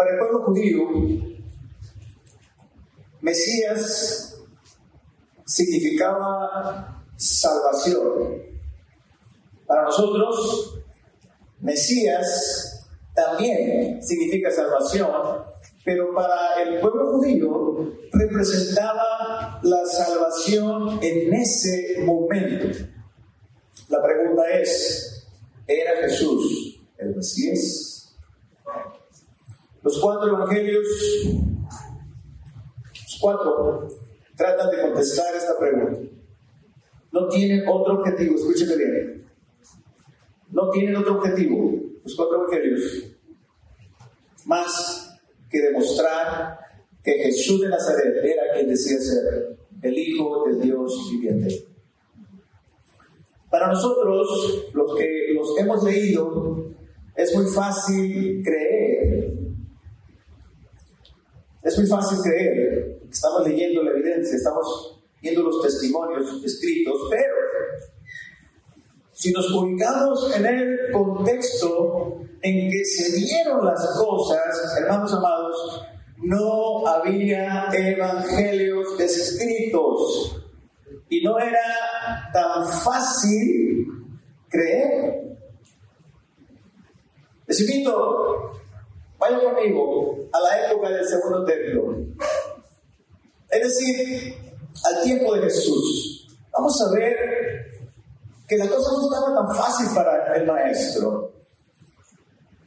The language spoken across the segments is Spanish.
Para el pueblo judío, Mesías significaba salvación. Para nosotros, Mesías también significa salvación, pero para el pueblo judío representaba la salvación en ese momento. La pregunta es, ¿era Jesús el Mesías? Los cuatro evangelios, los cuatro, tratan de contestar esta pregunta. No tienen otro objetivo, escúcheme bien. No tienen otro objetivo, los cuatro evangelios, más que demostrar que Jesús de Nazaret era quien decía ser el Hijo de Dios viviente. Para nosotros, los que los hemos leído, es muy fácil creer. Es muy fácil creer. Estamos leyendo la evidencia, estamos viendo los testimonios escritos, pero si nos ubicamos en el contexto en que se dieron las cosas, hermanos amados, no había evangelios escritos y no era tan fácil creer. Les invito, vaya conmigo a la época del segundo templo, es decir, al tiempo de Jesús. Vamos a ver que la cosa no estaba tan fácil para el maestro.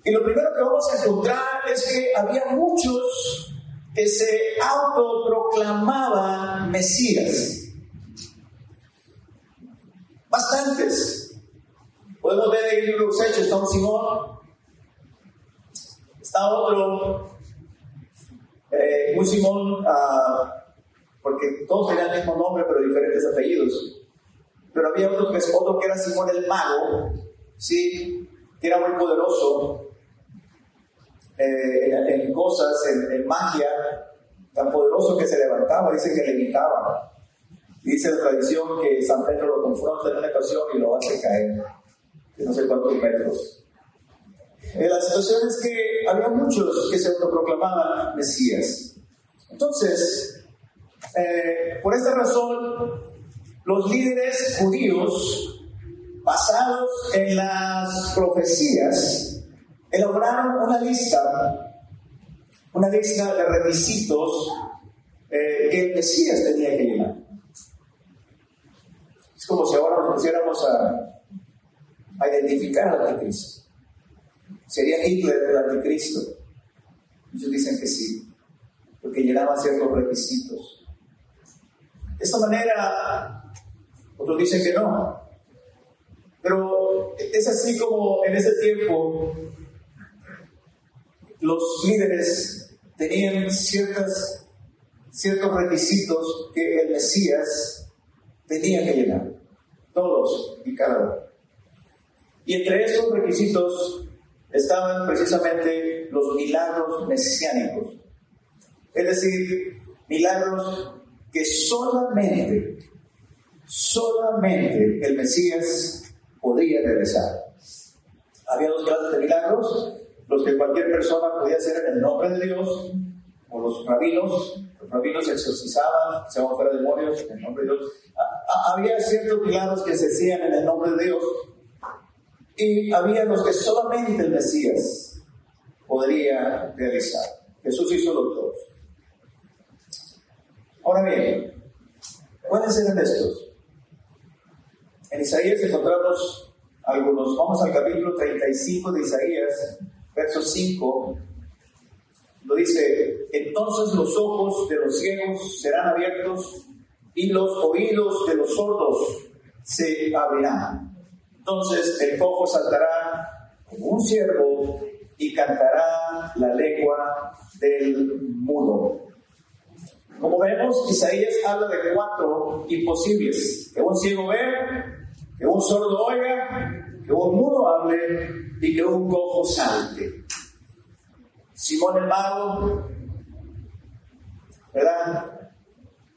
Y lo primero que vamos a encontrar es que había muchos que se autoproclamaban Mesías. Bastantes. Podemos ver en el libro de los Hechos, un Simón, está otro, eh, un Simón, uh, porque todos tenían el mismo nombre pero diferentes apellidos. Pero había otro que, otro que era Simón el Mago, ¿sí? que era muy poderoso eh, en, cosas, en, magia, tan poderoso que se levantaba, dice que levitaba. Dice la tradición que San Pedro lo confronta en una ocasión y lo hace caer de no sé cuántos metros. Eh, la situación es que había muchos que se autoproclamaban Mesías. Entonces, eh, por esta razón, los líderes judíos, basados en las profecías, elaboraron una lista, una lista de requisitos eh, que el Mesías tenía que llenar. Es como si ahora nos pusiéramos a, a identificar al anticristo. ¿Sería Hitler el anticristo? Ellos dicen que sí, porque llenaba ciertos requisitos. De esta manera, otros dicen que no. Pero es así como en ese tiempo los líderes tenían ciertas, ciertos requisitos que el Mesías tenía que llenar, todos y cada uno. Y entre esos requisitos estaban precisamente los milagros mesiánicos, es decir, milagros que solamente, solamente el Mesías podía realizar. Había dos clases de milagros, los que cualquier persona podía hacer en el nombre de Dios, o los rabinos, los rabinos exorcizaban, se fuera demonios en el nombre de Dios. Había ciertos milagros que se hacían en el nombre de Dios, y había los que solamente el Mesías podría realizar. Jesús hizo los dos. Ahora bien, ¿cuáles eran estos? En Isaías encontramos algunos. Vamos al capítulo 35 de Isaías, verso 5, lo dice, entonces los ojos de los ciegos serán abiertos y los oídos de los sordos se abrirán. Entonces el cojo saltará como un ciervo y cantará la lengua del mudo. Como vemos, Isaías habla de cuatro imposibles. Que un ciego vea, que un sordo oiga, que un mudo hable y que un cojo salte. Simón el mago, ¿verdad?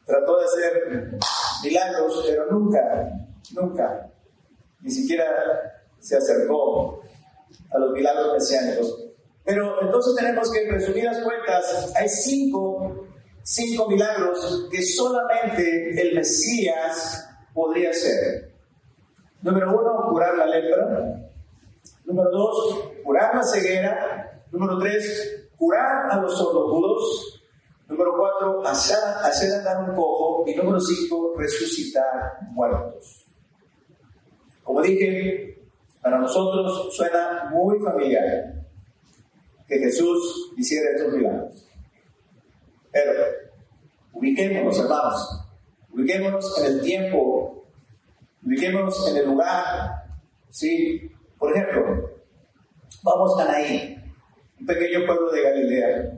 Trató de hacer milagros, pero nunca, nunca, ni siquiera se acercó a los milagros mesiánicos. Pero entonces tenemos que, en resumidas cuentas, hay cinco, cinco milagros que solamente el Mesías podría hacer. Número uno, curar la lepra. Número dos, curar la ceguera. Número tres, curar a los sordomudos. Número cuatro, hacer, hacer andar un cojo. Y número cinco, resucitar muertos. Como dije, para nosotros suena muy familiar que Jesús hiciera estos milagros. Pero ubiquémonos, hermanos, ubiquémonos en el tiempo, ubiquémonos en el lugar. ¿sí? Por ejemplo, vamos a Naín, un pequeño pueblo de Galilea.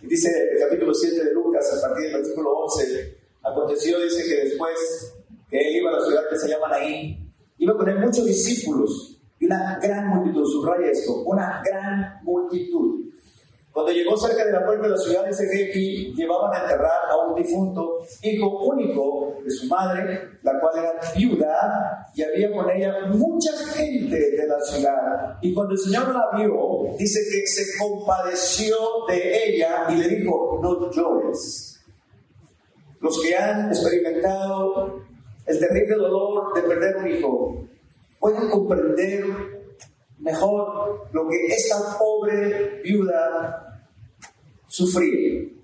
Dice el capítulo 7 de Lucas, a partir del versículo 11, aconteció, dice que después que él iba a la ciudad que se llama Naín, iba con él muchos discípulos y una gran multitud, subraya esto, una gran multitud. Cuando llegó cerca de la puerta de la ciudad, dice que llevaban a enterrar a un difunto, hijo único de su madre, la cual era viuda, y había con ella mucha gente de la ciudad. Y cuando el Señor la vio, dice que se compadeció de ella y le dijo, no llores. Los que han experimentado el terrible dolor de perder un hijo pueden comprender mejor lo que esta pobre viuda sufrir.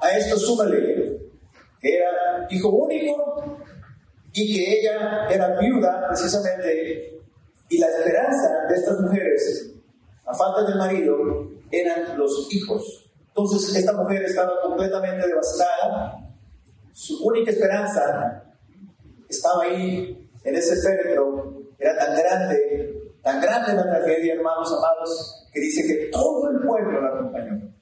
A esto súmale que era hijo único y que ella era viuda precisamente y la esperanza de estas mujeres, a falta del marido, eran los hijos. Entonces esta mujer estaba completamente devastada, su única esperanza estaba ahí en ese féretro, era tan grande, tan grande la tragedia, hermanos amados, que dice que todo el pueblo la acompañó.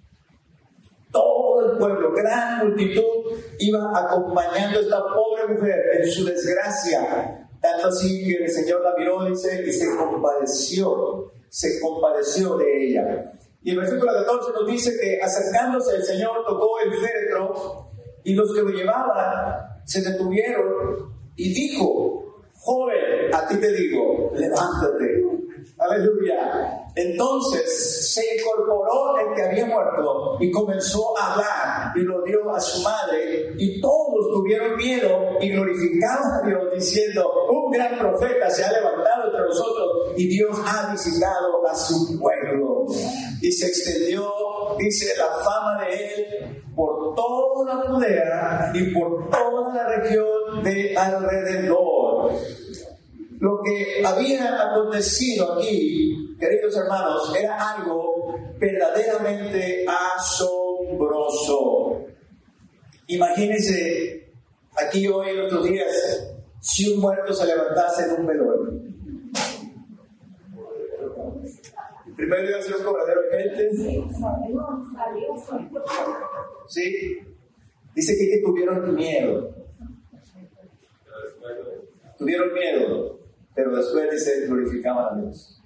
Todo el pueblo, gran multitud, iba acompañando a esta pobre mujer en su desgracia. Tanto así que el Señor la miró dice, y se compadeció, se compadeció de ella. Y el versículo 14 nos dice que acercándose el Señor tocó el féretro y los que lo llevaban se detuvieron y dijo, joven, a ti te digo, levántate. Aleluya. Entonces se incorporó el que había muerto y comenzó a hablar y lo dio a su madre y todos tuvieron miedo y glorificaron a Dios diciendo, un gran profeta se ha levantado entre nosotros y Dios ha visitado a su pueblo. Y se extendió, dice, la fama de él por toda la Judea y por toda la región de alrededor. Lo que había acontecido aquí, queridos hermanos, era algo verdaderamente asombroso. Imagínense aquí hoy en otros días si un muerto se levantase en un velorio. Primero iba a ser un cobradero de gente. Sí. Dice que, tuvieron miedo. Tuvieron miedo pero después dice, glorificaban a Dios.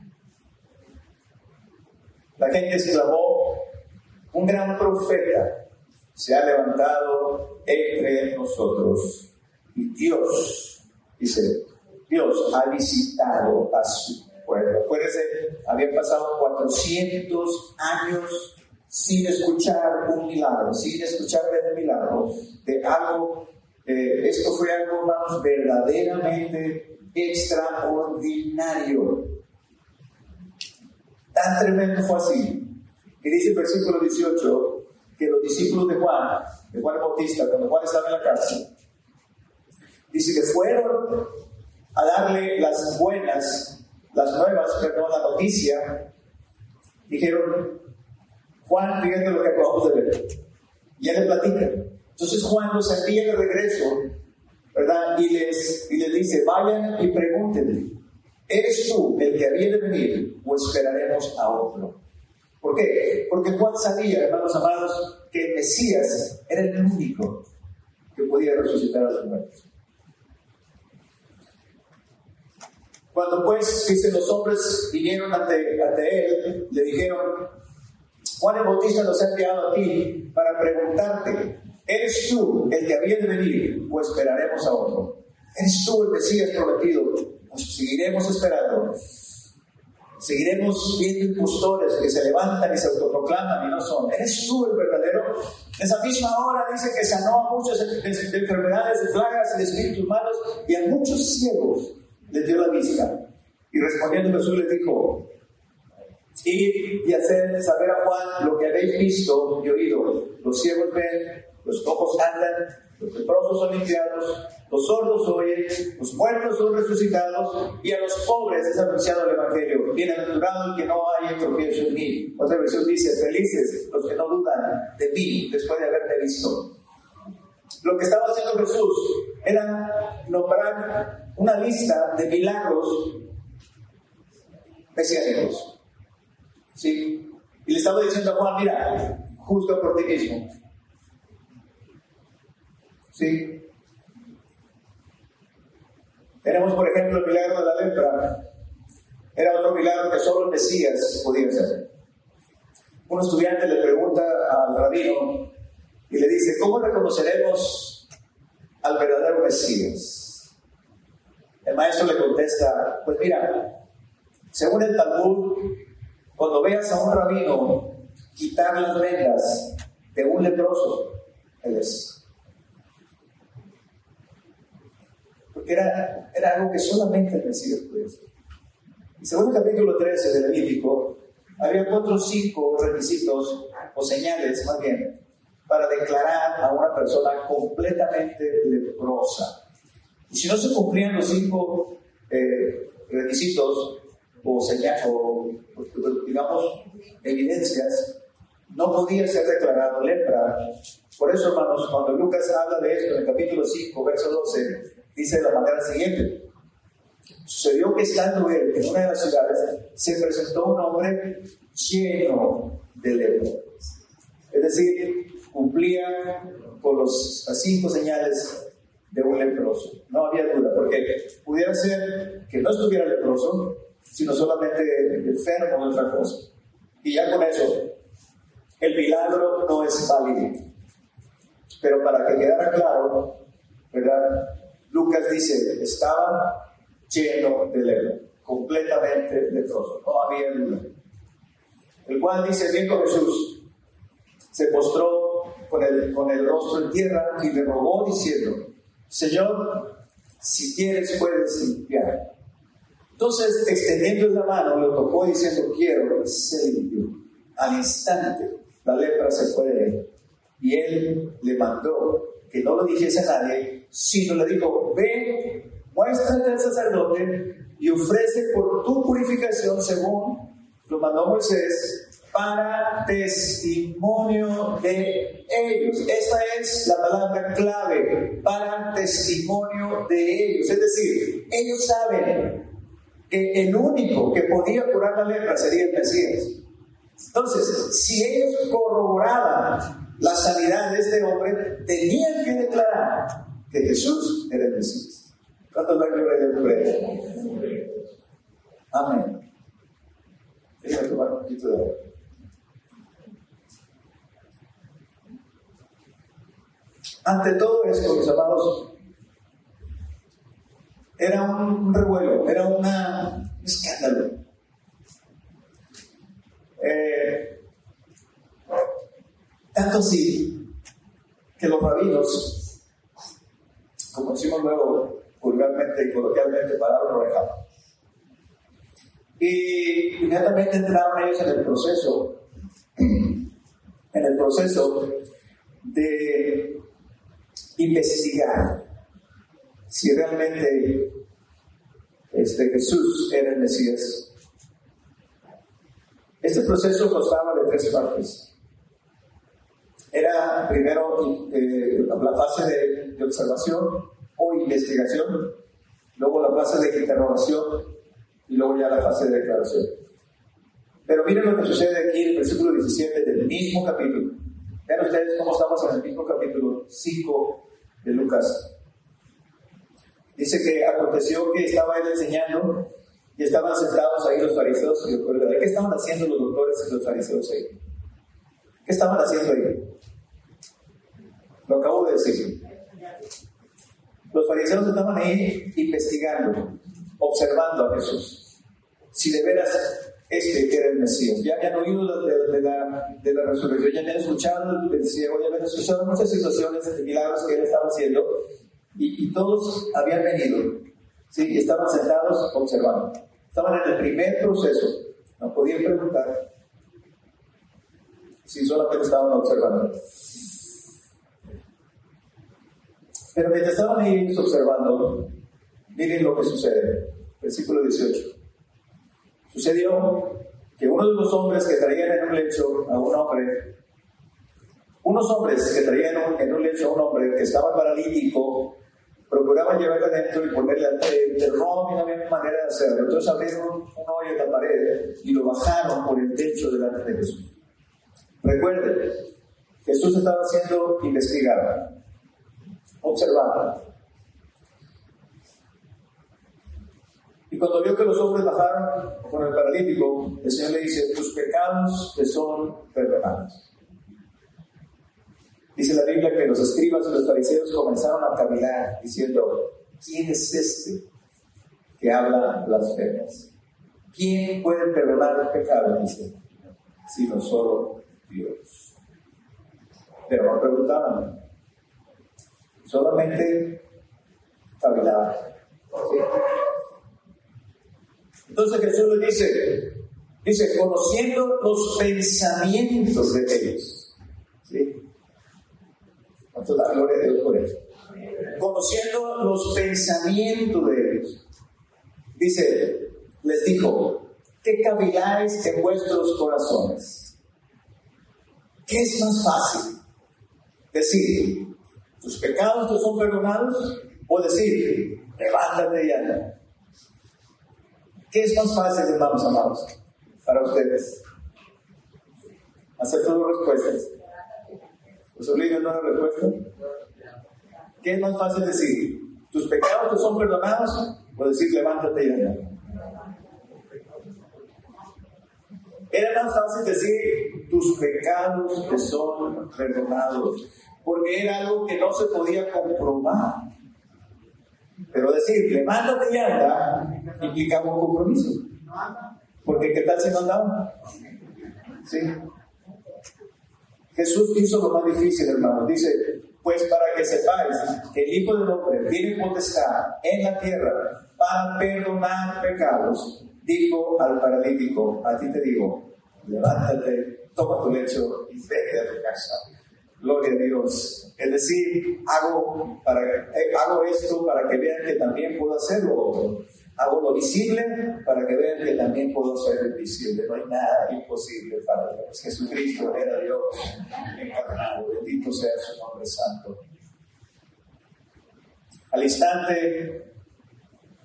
La gente exclamó, un gran profeta se ha levantado entre nosotros y Dios, dice, Dios ha visitado a su pueblo. Acuérdense, habían pasado 400 años sin escuchar un milagro, sin escuchar un milagro de algo, eh, esto fue algo, hermanos, verdaderamente extraordinario. Tan tremendo fue así, que dice el versículo 18, que los discípulos de Juan, de Juan Bautista, cuando Juan estaba en la cárcel, dice que fueron a darle las buenas, las nuevas, perdón, la noticia, dijeron, Juan, fíjate lo que acabamos de ver. Y él le platica. Entonces Juan los envía de regreso ¿verdad? Y les, y les dice, vayan y pregúntenle, ¿eres tú el que había de venir o esperaremos a otro? ¿Por qué? Porque Juan sabía, hermanos amados, que el Mesías era el único que podía resucitar a los muertos. Cuando pues, dice, los hombres vinieron ante, ante él, le dijeron, Juan el Bautista nos ha enviado a ti para preguntarte, ¿Eres tú el que había de venir o esperaremos a otro? ¿Eres tú el Mesías prometido? Pues seguiremos esperando. Seguiremos viendo impostores que se levantan y se autoproclaman y no son. ¿Eres tú el verdadero? En esa misma hora dice que sanó a muchos de, de enfermedades, de plagas y de espíritus malos y a muchos ciegos les dio la vista. Y respondiendo Jesús les dijo, ir y hacer saber a Juan lo que habéis visto y oído. Los ciegos ven, los cojos andan, los leprosos son limpiados, los sordos oyen, los muertos son resucitados y a los pobres es anunciado el Evangelio. Bienaventurado que no haya tropiezo en mí. Otra versión dice, felices los que no dudan de mí después de haberte visto. Lo que estaba haciendo Jesús era nombrar una lista de milagros mesiánicos. ¿Sí? Y le estaba diciendo a Juan, mira, justo por ti mismo. ¿Sí? Tenemos, por ejemplo, el milagro de la lepra. Era otro milagro que solo el Mesías podía hacer. Un estudiante le pregunta al rabino y le dice, ¿cómo reconoceremos al verdadero Mesías? El maestro le contesta, pues mira, según el Talmud, cuando veas a un rabino quitar las vendas de un leproso, él es. Porque era, era algo que solamente el Mesías podía hacer. Y según el capítulo 13 del Levítico, había cuatro o cinco requisitos, o señales más bien, para declarar a una persona completamente leprosa. Y si no se cumplían los cinco eh, requisitos o señales, o digamos, evidencias, no podía ser declarado lepra. Por eso, hermanos, cuando Lucas habla de esto en el capítulo 5, verso 12, dice de la manera siguiente. Sucedió que estando él en una de las ciudades, se presentó un hombre lleno de lepra. Es decir, cumplía con los, las cinco señales de un leproso. No había duda, porque pudiera ser que no estuviera leproso, sino solamente enfermo de otra cosa. Y ya con eso, el milagro no es válido. Pero para que quedara claro, ¿verdad? Lucas dice, estaba lleno de lepra, completamente leproso, no había duda. El cual dice, viendo Jesús, se postró con el, con el rostro en tierra y le rogó diciendo, Señor, si quieres puedes limpiar. Entonces, extendiendo la mano, lo tocó diciendo, quiero, se limpió. Al instante, la lepra se fue de él. Y él le mandó que no lo dijese a nadie, sino le dijo, ve, muéstrate al sacerdote y ofrece por tu purificación según lo mandó Moisés para testimonio de ellos. Esta es la palabra clave, para testimonio de ellos. Es decir, ellos saben el único que podía curar la lepra sería el Mesías. Entonces, si ellos corroboraban la sanidad de este hombre, tenían que declarar que Jesús era el Mesías. ¿Cuántos la gloria de Amén. Déjame tomar un poquito de agua. Ante todo esto, mis amados, era un revuelo, era un escándalo. Eh, tanto así que los rabinos, como decimos luego vulgarmente y coloquialmente, pararon oreja. Y inmediatamente entraron ellos en el proceso, en el proceso de investigar si realmente este, Jesús era el Mesías. Este proceso constaba de tres partes era primero eh, la fase de, observación o investigación, luego la fase de interrogación y luego ya la fase de declaración. Pero miren lo que sucede aquí en el versículo 17 del mismo capítulo. Vean ustedes cómo estamos en el mismo capítulo 5 de Lucas. Dice que aconteció que estaba él enseñando y estaban sentados ahí los fariseos. Y ¿Qué estaban haciendo los doctores y los fariseos ahí? ¿Qué estaban haciendo ahí? Lo acabo de decir. Los fariseos estaban ahí investigando, observando a Jesús. Si de veras este era el Mesías. Ya habían oído de, la, de la, resurrección, ya habían escuchado el ciego, ya habían escuchado muchas situaciones de milagros que él estaba haciendo y, todos habían venido ¿sí? y estaban sentados observando. Estaban en el primer proceso, no podían preguntar si solamente estaban observando. Pero mientras estaban ellos observando, miren lo que sucede. Versículo 18. Sucedió que uno de los hombres que traían en un lecho a un hombre, unos hombres que traían en un lecho a un hombre que estaba paralítico, procuraban llevarle adentro y ponerle al pero no había manera de hacerlo. Entonces abrieron un hoyo en la pared y lo bajaron por el techo delante de Jesús. Recuerden, Jesús estaba siendo investigado, observado. Y cuando vio que los hombres bajaron con el paralítico, el Señor le dice, tus pecados te son perdonados. Dice la Biblia que los escribas y los fariseos comenzaron a caminar diciendo, ¿quién es este que habla blasfemias? ¿Quién puede perdonar el pecado? Dice, sino solo Dios. Pero no preguntaban, solamente caminaban. Entonces Jesús le dice, dice, conociendo los pensamientos de ellos. ¿Sí? ¿Cuánto da gloria a Dios por eso? Conociendo los pensamientos de ellos. Dice, les dijo, ¿qué caviláis en vuestros corazones? ¿Qué es más fácil? Decir, tus pecados te son perdonados o decir, levántate y anda. ¿Qué es más fácil, hermanos amados, para ustedes? Hacer las respuestas. ¿Os obligan a una? ¿Qué es más fácil decir? ¿Tus pecados te son perdonados o decir, levántate y anda? Era más fácil decir, tus pecados te son perdonados, porque era algo que no se podía comprobar. Pero decir, levántate y anda, implicaba un compromiso. Porque ¿qué tal si no andaba? ¿Sí? Jesús hizo lo más difícil, hermano. Dice, pues para que sepáis que el Hijo del Hombre tiene potestad en la tierra para perdonar pecados, dijo al paralítico, a ti te digo, levántate, toma tu lecho y vete a tu casa. Gloria a Dios. Es decir, hago, para, eh, hago esto para que vean que también puedo hacerlo. Hago lo visible para que vean que también puedo hacer lo invisible. No hay nada imposible para Dios. Jesucristo era Dios encarnado. Bendito sea su nombre santo. Al instante,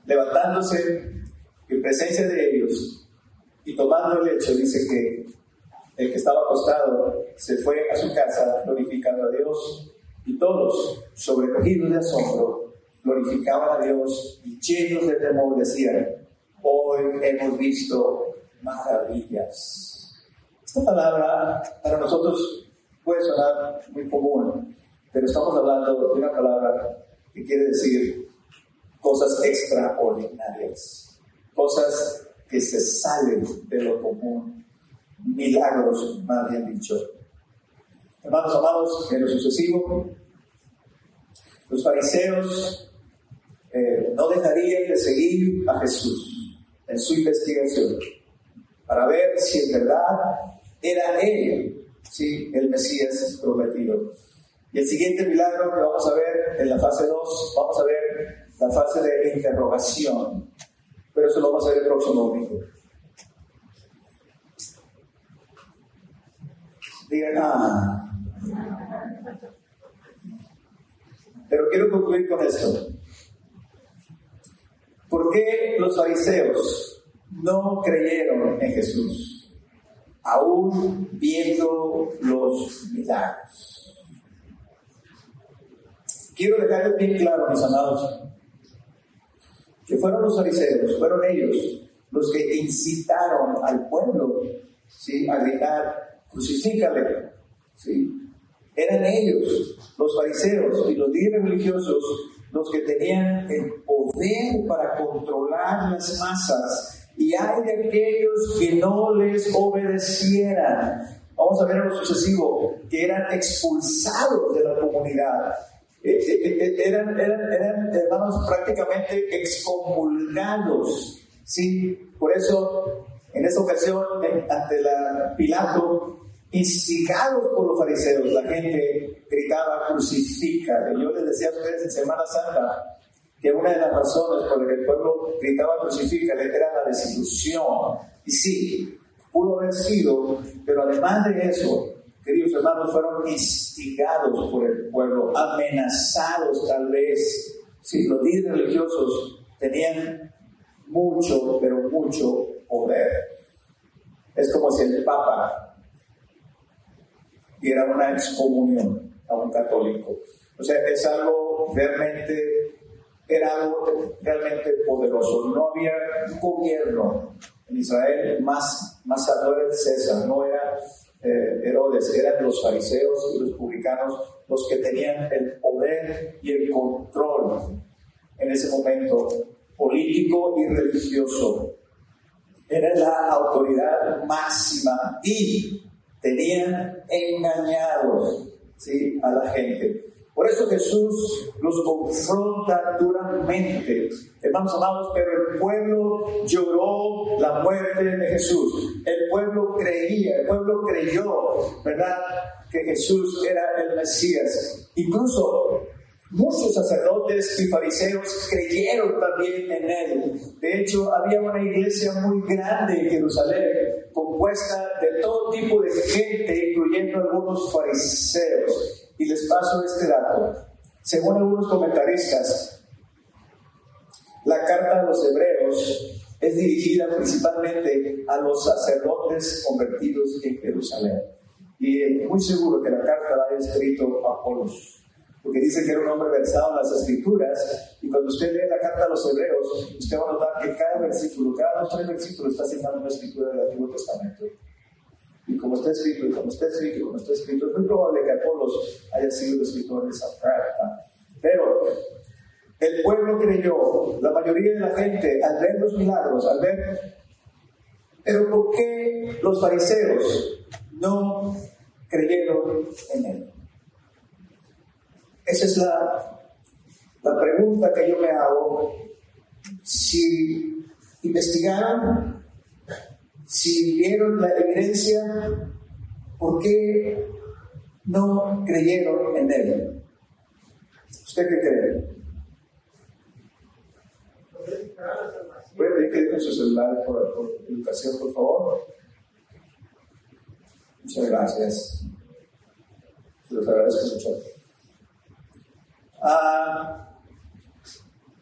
levantándose en presencia de ellos y tomando el hecho, dice que el que estaba acostado se fue a su casa glorificando a Dios y todos, sobrecogidos de asombro, glorificaban a Dios y llenos de temor decían, hoy hemos visto maravillas. Esta palabra para nosotros puede sonar muy común, pero estamos hablando de una palabra que quiere decir cosas extraordinarias, cosas que se salen de lo común, milagros, más bien dicho. Hermanos amados, en lo sucesivo, los fariseos eh, no dejarían de seguir a Jesús en su investigación para ver si en verdad era Él, ¿sí? el Mesías prometido. Y el siguiente milagro que vamos a ver en la fase 2, vamos a ver la fase de interrogación pero eso lo vamos a ver el próximo domingo. Digan, ah. Pero quiero concluir con esto. ¿Por qué los fariseos no creyeron en Jesús, aún viendo los milagros? Quiero dejarles bien claro, mis amados, que fueron los fariseos, fueron ellos los que incitaron al pueblo ¿sí? a gritar, crucifícale. ¿sí? Eran ellos, los fariseos y los líderes religiosos, los que tenían el poder para controlar las masas y hay de aquellos que no les obedecieran. Vamos a ver en lo sucesivo, que eran expulsados de la comunidad. Eh, eh, eh, eran, eran, eran, hermanos, prácticamente excomulgados. ¿sí? Por eso, en esta ocasión, ante la Pilato, instigados por los fariseos, la gente gritaba, crucifica. yo les decía a ustedes en Semana Santa que una de las razones por las que el pueblo gritaba, crucifica, era la desilusión. Y sí, pudo haber sido, pero además de eso, queridos hermanos, fueron instigados por el pueblo, amenazados tal vez. Sí, los líderes religiosos tenían mucho, pero mucho poder. Es como si el Papa y era una excomunión a un católico. O sea, es algo realmente, era algo realmente poderoso. No había un gobierno en Israel más, más alto era César, no era eh, Herodes, eran los fariseos y los publicanos los que tenían el poder y el control en ese momento político y religioso. Era la autoridad máxima y tenían engañados ¿sí? a la gente. Por eso Jesús los confronta duramente. Hermanos amados, pero el pueblo lloró la muerte de Jesús. El pueblo creía, el pueblo creyó, ¿verdad? Que Jesús era el Mesías. Incluso Muchos sacerdotes y fariseos creyeron también en él. De hecho, había una iglesia muy grande en Jerusalén, compuesta de todo tipo de gente, incluyendo algunos fariseos. Y les paso este dato. Según algunos comentaristas, la carta de los hebreos es dirigida principalmente a los sacerdotes convertidos en Jerusalén. Y es muy seguro que la carta la haya escrito Apolos porque dice que era un hombre versado en las escrituras, y cuando usted lee la carta a los hebreos, usted va a notar que cada versículo, cada dos tres versículos está citando una escritura del Antiguo Testamento. Y como está escrito, y como está escrito, y como está escrito, es muy probable que Apolos haya sido el escritor de esa carta. Pero el pueblo creyó, la mayoría de la gente, al ver los milagros, al ver... Pero ¿por qué los fariseos no creyeron en él? Esa es la, la pregunta que yo me hago. Si investigaron, si vieron la evidencia, ¿por qué no creyeron en él? ¿Usted qué cree? ¿Puede pedir que dejen su celular por, educación, por favor? Muchas gracias. Se los agradezco mucho. Ah,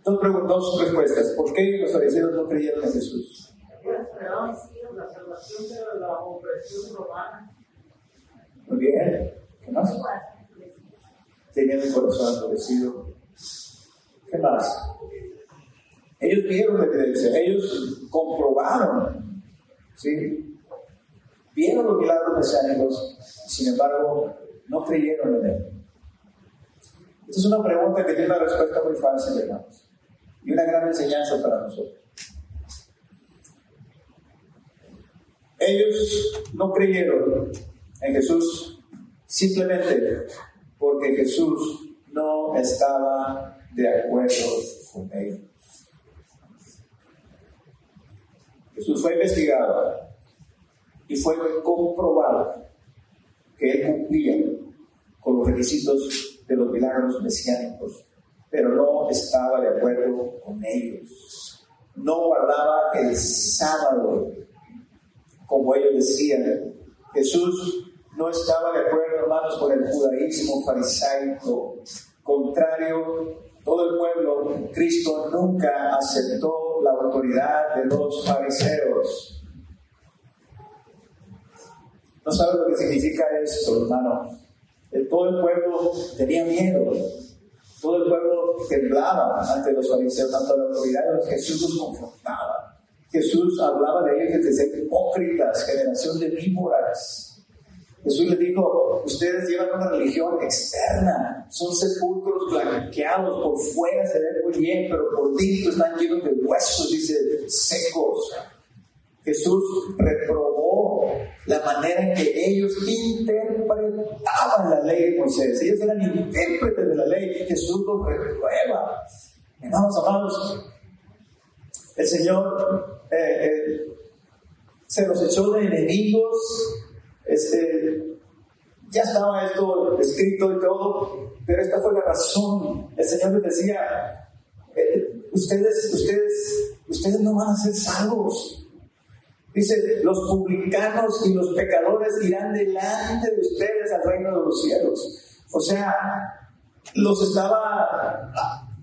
dos, dos respuestas. ¿Por qué los fariseos no creyeron en Jesús? Muy bien. ¿Qué más? Tenían el corazón endurecido. ¿Qué más? Ellos vieron la evidencia, ellos comprobaron, ¿sí? Vieron los milagros mesiánicos, sin embargo, no creyeron en él. Esta es una pregunta que tiene una respuesta muy fácil, hermanos, y una gran enseñanza para nosotros. Ellos no creyeron en Jesús simplemente porque Jesús no estaba de acuerdo con ellos. Jesús fue investigado y fue comprobado que él cumplía con los requisitos de los milagros mesiánicos, pero no estaba de acuerdo con ellos. No guardaba el sábado, como ellos decían. Jesús no estaba de acuerdo, hermanos, con el judaísmo farisaico. Contrario, todo el pueblo, Cristo nunca aceptó la autoridad de los fariseos. No sabe lo que significa esto, hermano todo el pueblo tenía miedo. Todo el pueblo temblaba ante los fariseos, tanto la autoridad de Jesús los confrontaba. Jesús hablaba de ellos de ser hipócritas, generación de víboras. Jesús les dijo, ustedes llevan una religión externa, son sepulcros blanqueados, por fuera se ven muy bien, pero por dentro están llenos de huesos, dice, secos. Jesús reprobó la manera en que ellos interpretaban la ley de Moisés. Ellos eran intérpretes de la ley. Jesús los reprueba. Hermanos amados, el Señor eh, eh, se los echó de enemigos. Este, ya estaba esto escrito y todo, pero esta fue la razón. El Señor les decía, eh, ustedes, ustedes, ustedes no van a ser salvos. Dice, los publicanos y los pecadores irán delante de ustedes al reino de los cielos. O sea, los estaba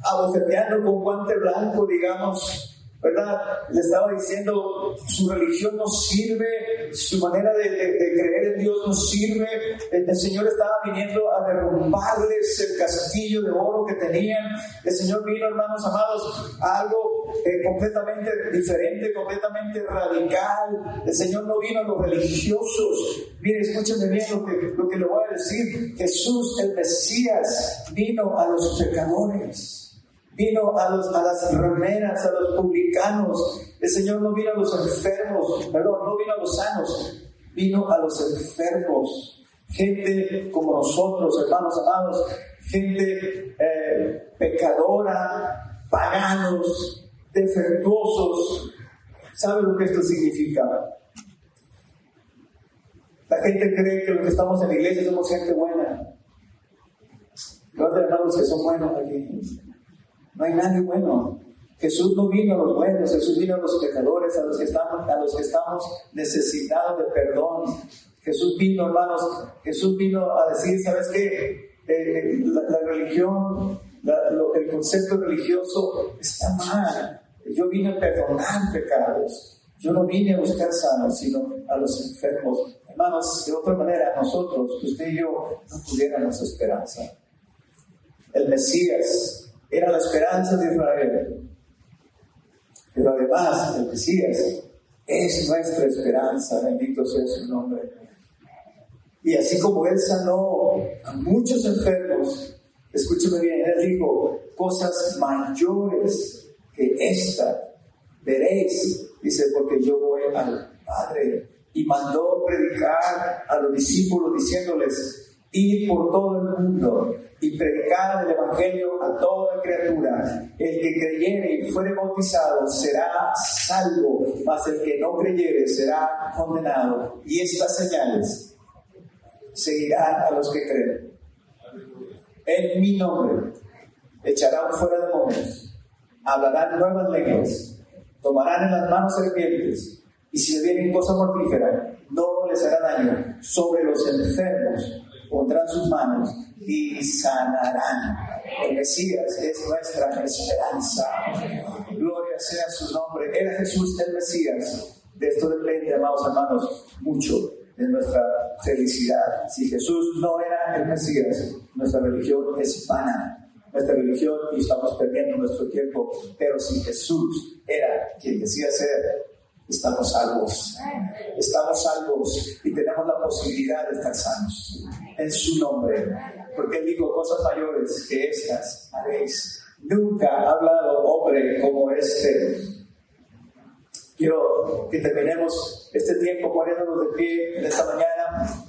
abofeteando con guante blanco, digamos, ¿verdad? Le estaba diciendo, su religión no sirve, su manera de, creer en Dios no sirve. El, Señor estaba viniendo a derrumbarles el castillo de oro que tenían. El Señor vino, hermanos amados, a algo eh, completamente diferente, completamente radical. El Señor no vino a los religiosos. Mire, escúchenme bien lo que, lo que le voy a decir. Jesús, el Mesías, vino a los pecadores. Vino a, los, a las remeras, a los publicanos. El Señor no vino a los enfermos, perdón, no vino a los sanos, vino a los enfermos. Gente como nosotros, hermanos amados, gente eh, pecadora, paganos, defectuosos. ¿Saben lo que esto significa? La gente cree que los que estamos en la iglesia somos gente buena. Los hermanos que son buenos aquí. No hay nadie bueno. Jesús no vino a los buenos, Jesús vino a los pecadores, a los que estamos, a los que estamos necesitados de perdón. Jesús vino, hermanos, Jesús vino a decir, ¿sabes qué? Eh, la, religión, el concepto religioso está mal. Yo vine a perdonar pecados. Yo no vine a buscar sanos, sino a los enfermos. Hermanos, de otra manera, nosotros, usted y yo, no tuviéramos esperanza. El Mesías era la esperanza de Israel. Pero además, el Mesías es nuestra esperanza, bendito sea su nombre. Y así como Él sanó a muchos enfermos, escúcheme bien, Él dijo, cosas mayores que esta veréis, dice, porque yo voy al Padre. Y mandó predicar a los discípulos diciéndoles, ir por todo el mundo y predicar el Evangelio a toda criatura. El que creyere y fuere bautizado será salvo, mas el que no creyere será condenado. Y estas señales seguirán a los que creen. En mi nombre echarán fuera demonios, hablarán nuevas lenguas, tomarán en las manos serpientes, y si le vienen cosa mortífera, no les hará daño. Sobre los enfermos pondrán sus manos y sanarán. El Mesías es nuestra esperanza. Gloria sea su nombre. Era Jesús el Mesías. De esto depende, amados hermanos, mucho de nuestra felicidad. Si Jesús no era el Mesías, nuestra religión es vana. Nuestra religión y estamos perdiendo nuestro tiempo. Pero si Jesús era quien decía ser, estamos salvos. Estamos salvos y tenemos la posibilidad de estar sanos en su nombre. Porque él dijo cosas mayores que estas haréis. Nunca ha hablado hombre como este. Quiero que terminemos este tiempo poniéndonos de pie en esta mañana.